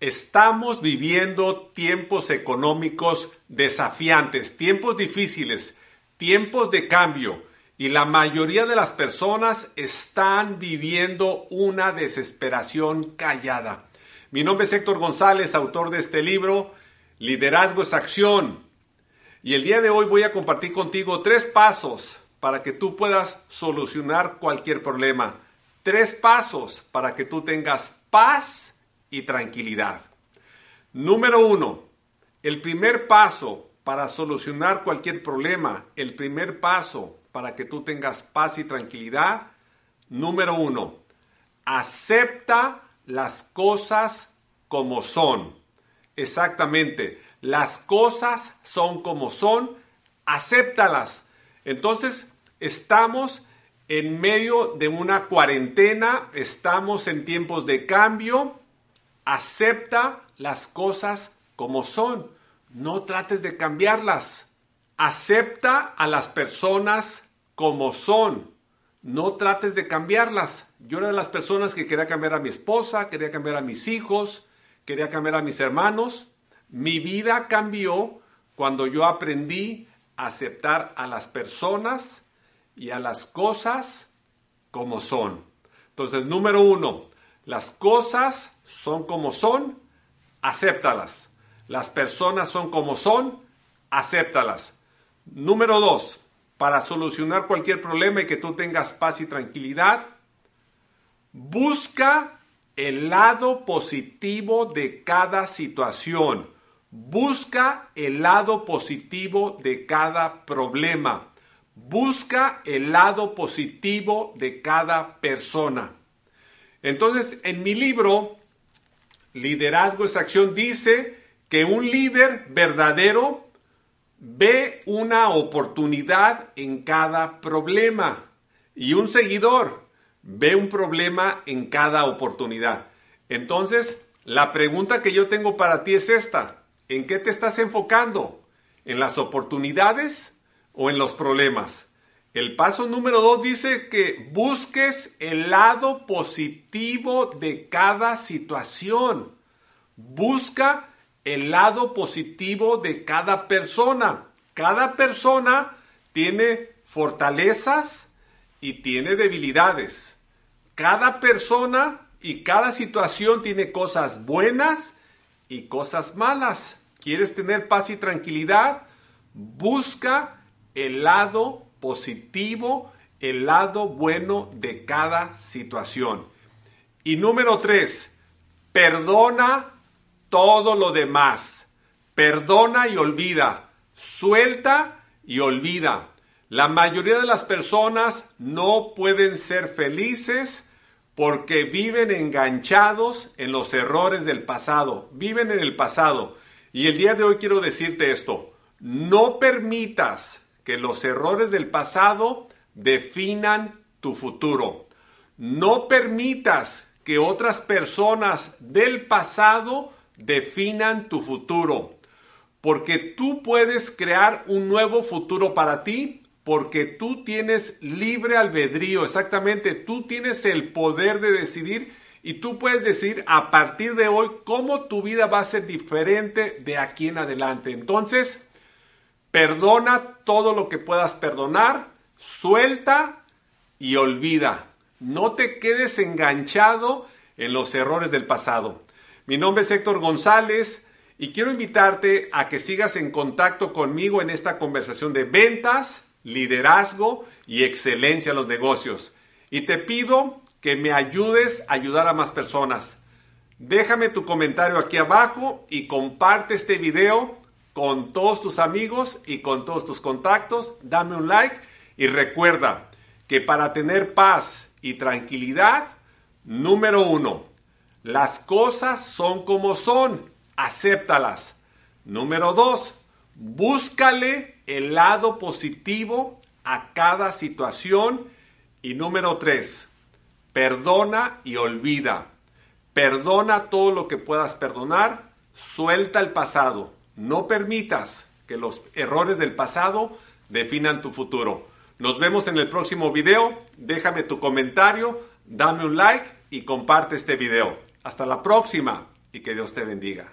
Estamos viviendo tiempos económicos desafiantes, tiempos difíciles, tiempos de cambio y la mayoría de las personas están viviendo una desesperación callada. Mi nombre es Héctor González, autor de este libro, Liderazgo es Acción. Y el día de hoy voy a compartir contigo tres pasos para que tú puedas solucionar cualquier problema. Tres pasos para que tú tengas paz y tranquilidad. Número uno, el primer paso para solucionar cualquier problema, el primer paso para que tú tengas paz y tranquilidad, número uno, acepta las cosas como son. Exactamente, las cosas son como son, acéptalas. Entonces, estamos en medio de una cuarentena, estamos en tiempos de cambio, Acepta las cosas como son. No trates de cambiarlas. Acepta a las personas como son. No trates de cambiarlas. Yo era de las personas que quería cambiar a mi esposa, quería cambiar a mis hijos, quería cambiar a mis hermanos. Mi vida cambió cuando yo aprendí a aceptar a las personas y a las cosas como son. Entonces, número uno, las cosas son como son, acéptalas. Las personas son como son, acéptalas. Número dos, para solucionar cualquier problema y que tú tengas paz y tranquilidad, busca el lado positivo de cada situación. Busca el lado positivo de cada problema. Busca el lado positivo de cada persona. Entonces, en mi libro, Liderazgo es Acción, dice que un líder verdadero ve una oportunidad en cada problema y un seguidor ve un problema en cada oportunidad. Entonces, la pregunta que yo tengo para ti es esta. ¿En qué te estás enfocando? ¿En las oportunidades o en los problemas? El paso número dos dice que busques el lado positivo de cada situación. Busca el lado positivo de cada persona. Cada persona tiene fortalezas y tiene debilidades. Cada persona y cada situación tiene cosas buenas y cosas malas. ¿Quieres tener paz y tranquilidad? Busca el lado positivo, el lado bueno de cada situación. Y número tres, perdona todo lo demás. Perdona y olvida. Suelta y olvida. La mayoría de las personas no pueden ser felices porque viven enganchados en los errores del pasado, viven en el pasado. Y el día de hoy quiero decirte esto, no permitas que los errores del pasado definan tu futuro. No permitas que otras personas del pasado definan tu futuro, porque tú puedes crear un nuevo futuro para ti, porque tú tienes libre albedrío, exactamente, tú tienes el poder de decidir y tú puedes decir a partir de hoy cómo tu vida va a ser diferente de aquí en adelante. Entonces, Perdona todo lo que puedas perdonar, suelta y olvida. No te quedes enganchado en los errores del pasado. Mi nombre es Héctor González y quiero invitarte a que sigas en contacto conmigo en esta conversación de ventas, liderazgo y excelencia en los negocios. Y te pido que me ayudes a ayudar a más personas. Déjame tu comentario aquí abajo y comparte este video con todos tus amigos y con todos tus contactos. Dame un like y recuerda que para tener paz y tranquilidad, número uno, Las cosas son como son, acéptalas. Número dos, búscale el lado positivo a cada situación. Y número tres, perdona y olvida. Perdona todo lo que puedas perdonar, suelta el pasado. No permitas que los errores del pasado definan tu futuro. Nos vemos en el próximo video. Déjame tu comentario, dame un like y comparte este video. Hasta la próxima y que Dios te bendiga.